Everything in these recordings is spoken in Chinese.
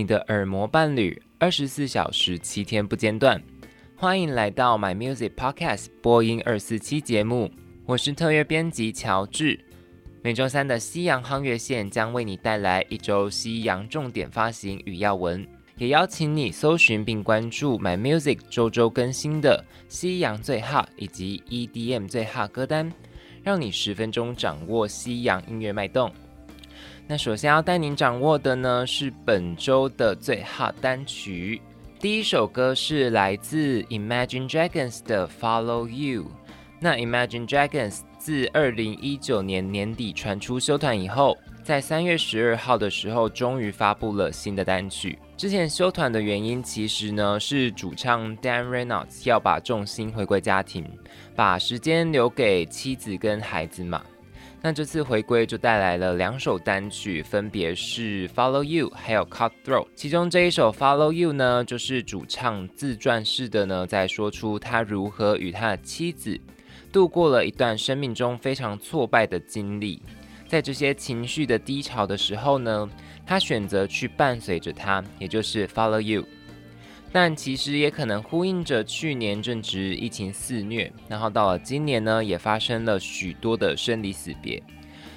你的耳膜伴侣，二十四小时七天不间断。欢迎来到 My Music Podcast 播音二四七节目，我是特约编辑乔治。每周三的西洋夯乐线将为你带来一周西洋重点发行与要闻，也邀请你搜寻并关注 My Music 周周更新的西洋最 hot 以及 EDM 最 hot 歌单，让你十分钟掌握西洋音乐脉动。那首先要带您掌握的呢是本周的最好单曲，第一首歌是来自 Imagine Dragons 的 Follow You。那 Imagine Dragons 自二零一九年年底传出休团以后，在三月十二号的时候，终于发布了新的单曲。之前休团的原因，其实呢是主唱 Dan Reynolds 要把重心回归家庭，把时间留给妻子跟孩子嘛。那这次回归就带来了两首单曲，分别是 Follow You 还有 Cutthroat。其中这一首 Follow You 呢，就是主唱自传式的呢，在说出他如何与他的妻子。度过了一段生命中非常挫败的经历，在这些情绪的低潮的时候呢，他选择去伴随着他，也就是 follow you。但其实也可能呼应着去年正值疫情肆虐，然后到了今年呢，也发生了许多的生离死别，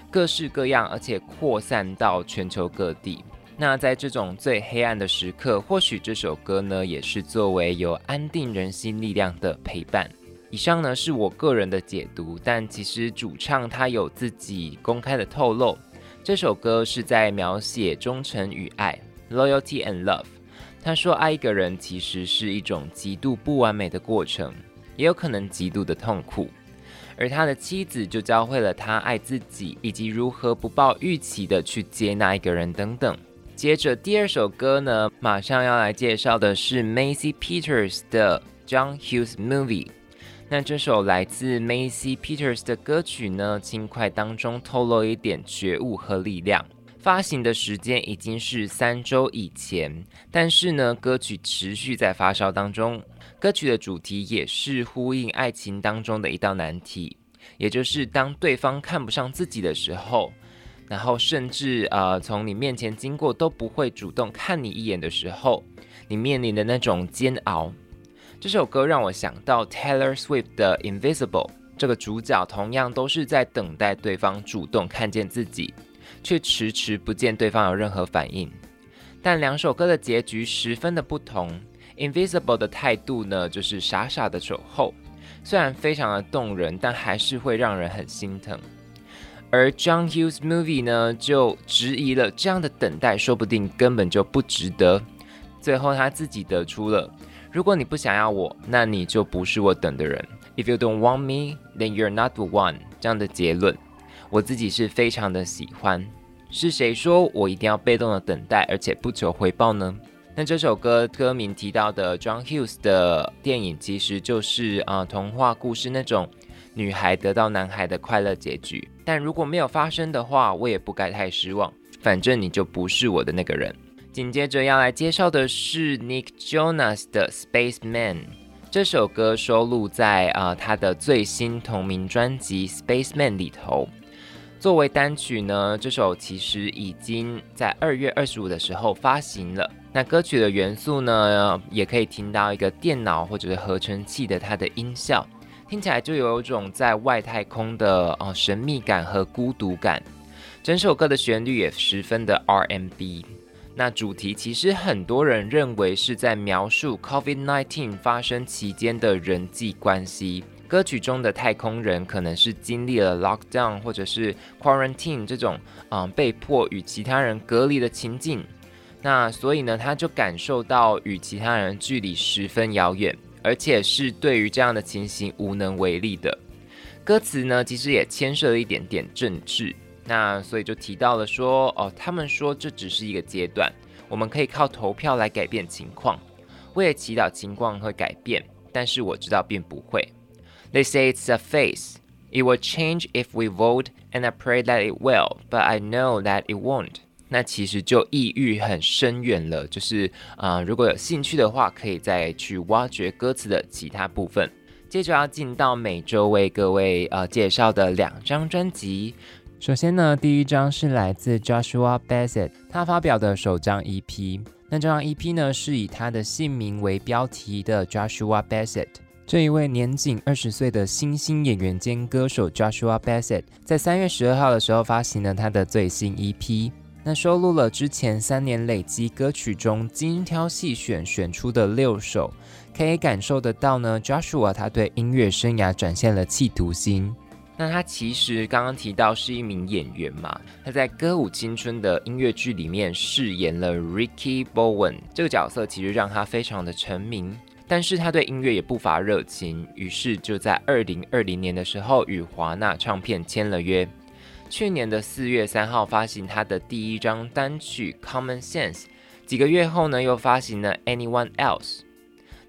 各式各样，而且扩散到全球各地。那在这种最黑暗的时刻，或许这首歌呢，也是作为有安定人心力量的陪伴。以上呢是我个人的解读，但其实主唱他有自己公开的透露，这首歌是在描写忠诚与爱 （loyalty and love）。他说，爱一个人其实是一种极度不完美的过程，也有可能极度的痛苦。而他的妻子就教会了他爱自己，以及如何不抱预期的去接纳一个人等等。接着第二首歌呢，马上要来介绍的是 Macy Peters 的 John Hughes Movie。那这首来自 Macy Peters 的歌曲呢，轻快当中透露一点觉悟和力量。发行的时间已经是三周以前，但是呢，歌曲持续在发烧当中。歌曲的主题也是呼应爱情当中的一道难题，也就是当对方看不上自己的时候，然后甚至呃从你面前经过都不会主动看你一眼的时候，你面临的那种煎熬。这首歌让我想到 Taylor Swift 的 Invisible，这个主角同样都是在等待对方主动看见自己，却迟迟不见对方有任何反应。但两首歌的结局十分的不同。Invisible 的态度呢，就是傻傻的守候，虽然非常的动人，但还是会让人很心疼。而 John Hughes Movie 呢，就质疑了这样的等待，说不定根本就不值得。最后他自己得出了。如果你不想要我，那你就不是我等的人。If you don't want me, then you're not the one。这样的结论，我自己是非常的喜欢。是谁说我一定要被动的等待，而且不求回报呢？那这首歌歌名提到的 John Hughes 的电影，其实就是啊、童话故事那种女孩得到男孩的快乐结局。但如果没有发生的话，我也不该太失望。反正你就不是我的那个人。紧接着要来介绍的是 Nick Jonas 的《Spaceman》，这首歌收录在啊、他的最新同名专辑《Spaceman》里头。作为单曲呢，这首其实已经在二月二十五的时候发行了。那歌曲的元素呢，也可以听到一个电脑或者是合成器的它的音效，听起来就有一种在外太空的哦、神秘感和孤独感。整首歌的旋律也十分的 RMB。那主题其实很多人认为是在描述 COVID-19 发生期间的人际关系。歌曲中的太空人可能是经历了 lockdown 或者是 quarantine 这种嗯被迫与其他人隔离的情境。那所以呢，他就感受到与其他人距离十分遥远，而且是对于这样的情形无能为力的。歌词呢，其实也牵涉了一点点政治。那所以就提到了说，哦，他们说这只是一个阶段，我们可以靠投票来改变情况。我也祈祷情况会改变，但是我知道并不会。They say it's a phase. It will change if we vote, and I pray that it will, but I know that it won't. 那其实就意喻很深远了，就是啊、如果有兴趣的话，可以再去挖掘歌词的其他部分。接着要进到每周为各位呃介绍的两张专辑。首先呢，第一张是来自 Joshua Bassett，他发表的首张 EP。那这张 EP 呢，是以他的姓名为标题的 Joshua Bassett。这一位年仅二十岁的新兴演员兼歌手 Joshua Bassett，在三月十二号的时候发行了他的最新 EP。那收录了之前三年累积歌曲中精挑细选选出的六首，可以感受得到呢，Joshua 他对音乐生涯展现了企图心。那他其实刚刚提到是一名演员嘛，他在《歌舞青春》的音乐剧里面饰演了 Ricky Bowen 这个角色，其实让他非常的成名。但是他对音乐也不乏热情，于是就在二零二零年的时候与华纳唱片签了约。去年的四月三号发行他的第一张单曲《Common Sense》，几个月后呢又发行了《Anyone Else》。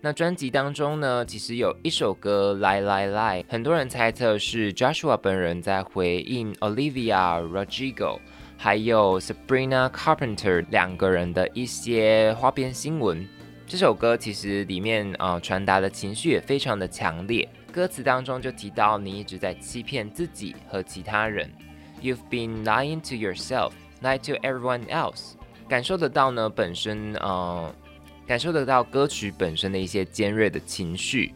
那专辑当中呢，其实有一首歌《Lie Lie Lie》，很多人猜测是 Joshua 本人在回应 Olivia Rodrigo 还有 Sabrina Carpenter 两个人的一些花边新闻。这首歌其实里面啊、传达的情绪也非常的强烈，歌词当中就提到你一直在欺骗自己和其他人，You've been lying to yourself, lie to everyone else。感受得到呢，本身呃。感受得到歌曲本身的一些尖锐的情绪，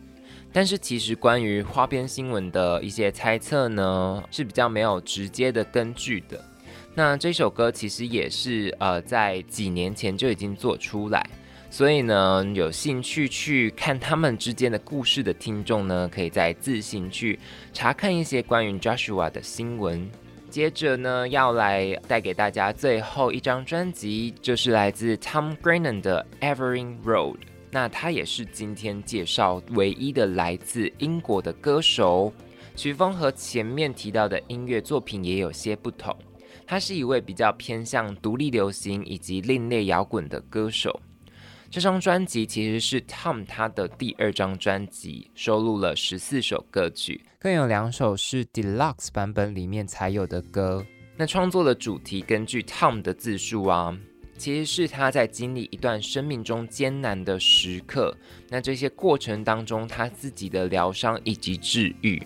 但是其实关于花边新闻的一些猜测呢，是比较没有直接的根据的。那这首歌其实也是呃在几年前就已经做出来，所以呢，有兴趣去看他们之间的故事的听众呢，可以再自行去查看一些关于 Joshua 的新闻。接着呢，要来带给大家最后一张专辑，就是来自 Tom Grennan 的《Evering Road》。那他也是今天介绍唯一的来自英国的歌手，曲风和前面提到的音乐作品也有些不同。他是一位比较偏向独立流行以及另类摇滚的歌手。这张专辑其实是 Tom 他的第二张专辑，收录了十四首歌曲，更有两首是 Deluxe 版本里面才有的歌。那创作的主题，根据 Tom 的自述啊，其实是他在经历一段生命中艰难的时刻，那这些过程当中他自己的疗伤以及治愈。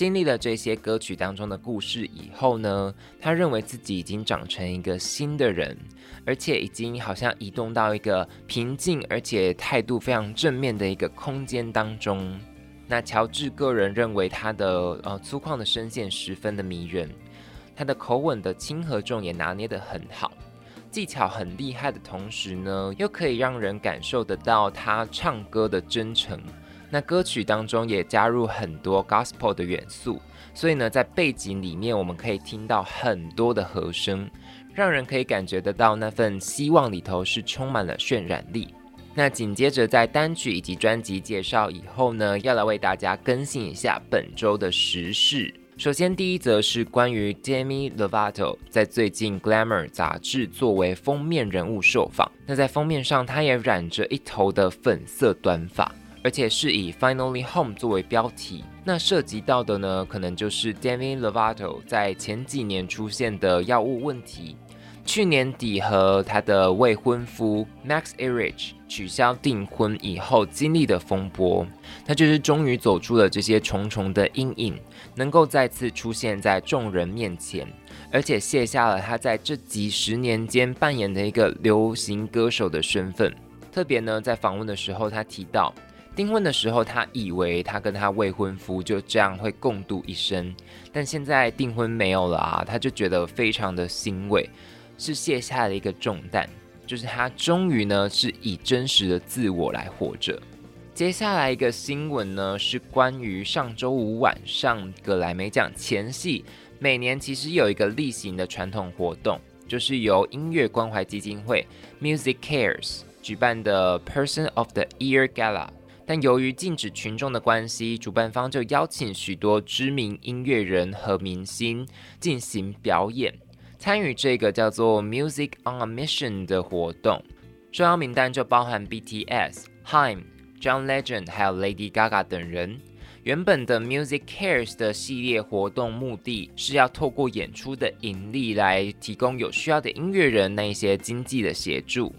经历了这些歌曲当中的故事以后呢，他认为自己已经长成一个新的人，而且已经好像移动到一个平静而且态度非常正面的一个空间当中。那乔治个人认为他的呃粗犷的声线十分的迷人，他的口吻的轻和重也拿捏得很好，技巧很厉害的同时呢，又可以让人感受得到他唱歌的真诚。那歌曲当中也加入很多 gospel 的元素，所以呢，在背景里面我们可以听到很多的和声，让人可以感觉得到那份希望里头是充满了渲染力。那紧接着在单曲以及专辑介绍以后呢，要来为大家更新一下本周的时事。首先第一则是关于 Demi Lovato 在最近 Glamour 杂志作为封面人物受访，那在封面上他也染着一头的粉色短发。而且是以 Finally Home 作为标题，那涉及到的呢，可能就是 Demi Lovato 在前几年出现的药物问题，去年底和他的未婚夫 Max Erich 取消订婚以后经历的风波，他就是终于走出了这些重重的阴影，能够再次出现在众人面前，而且卸下了他在这几十年间扮演的一个流行歌手的身份。特别呢，在访问的时候，他提到。订婚的时候，他以为他跟他未婚夫就这样会共度一生，但现在订婚没有了啊，他就觉得非常的欣慰，是卸下了一个重担，就是他终于呢是以真实的自我来活着。接下来一个新闻呢是关于上周五晚上葛莱美奖前夕，每年其实有一个例行的传统活动，就是由音乐关怀基金会 Music Cares 举办的 Person of the Year Gala。但由于禁止群众的关系，主办方就邀请许多知名音乐人和明星进行表演，参与这个叫做 Music on a Mission 的活动。受邀名单就包含 BTS、Haim、John Legend，还有 Lady Gaga 等人。原本的 Music Cares 的系列活动目的是要透过演出的盈利来提供有需要的音乐人那一些经济的协助。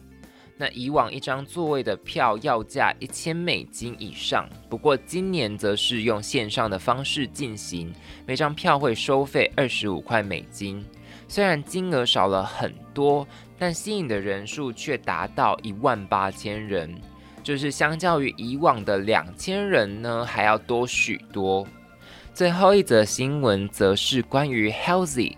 那以往一张座位的票要价一千美金以上，不过今年则是用线上的方式进行，每张票会收费二十五块美金。虽然金额少了很多，但吸引的人数却达到一万八千人，就是相较于以往的两千人呢还要多许多。最后一则新闻则是关于 Healthy。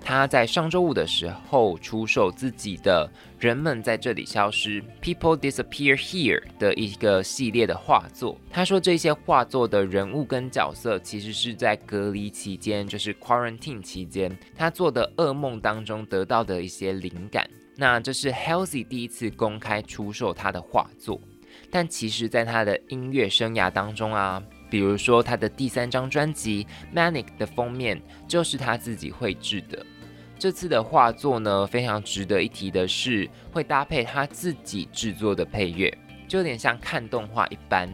他在上周五的时候出售自己的《人们在这里消失》（People Disappear Here） 的一个系列的画作。他说，这些画作的人物跟角色其实是在隔离期间，就是 quarantine 期间，他做的噩梦当中得到的一些灵感。那这是 Halsey 第一次公开出售他的画作，但其实，在他的音乐生涯当中啊，比如说他的第三张专辑《Manic》的封面就是他自己绘制的。这次的画作呢，非常值得一提的是，会搭配他自己制作的配乐，就有点像看动画一般。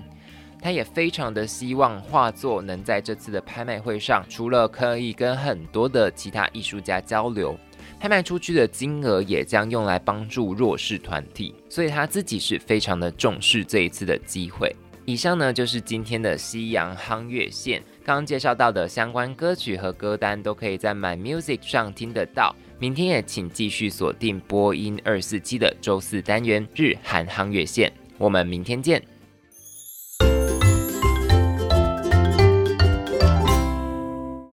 他也非常的希望画作能在这次的拍卖会上，除了可以跟很多的其他艺术家交流，拍卖出去的金额也将用来帮助弱势团体。所以他自己是非常的重视这一次的机会。以上呢，就是今天的夕阳夯月线。刚刚介绍到的相关歌曲和歌单都可以在 My Music 上听得到。明天也请继续锁定播音二四七的周四单元日韩夯月线。我们明天见。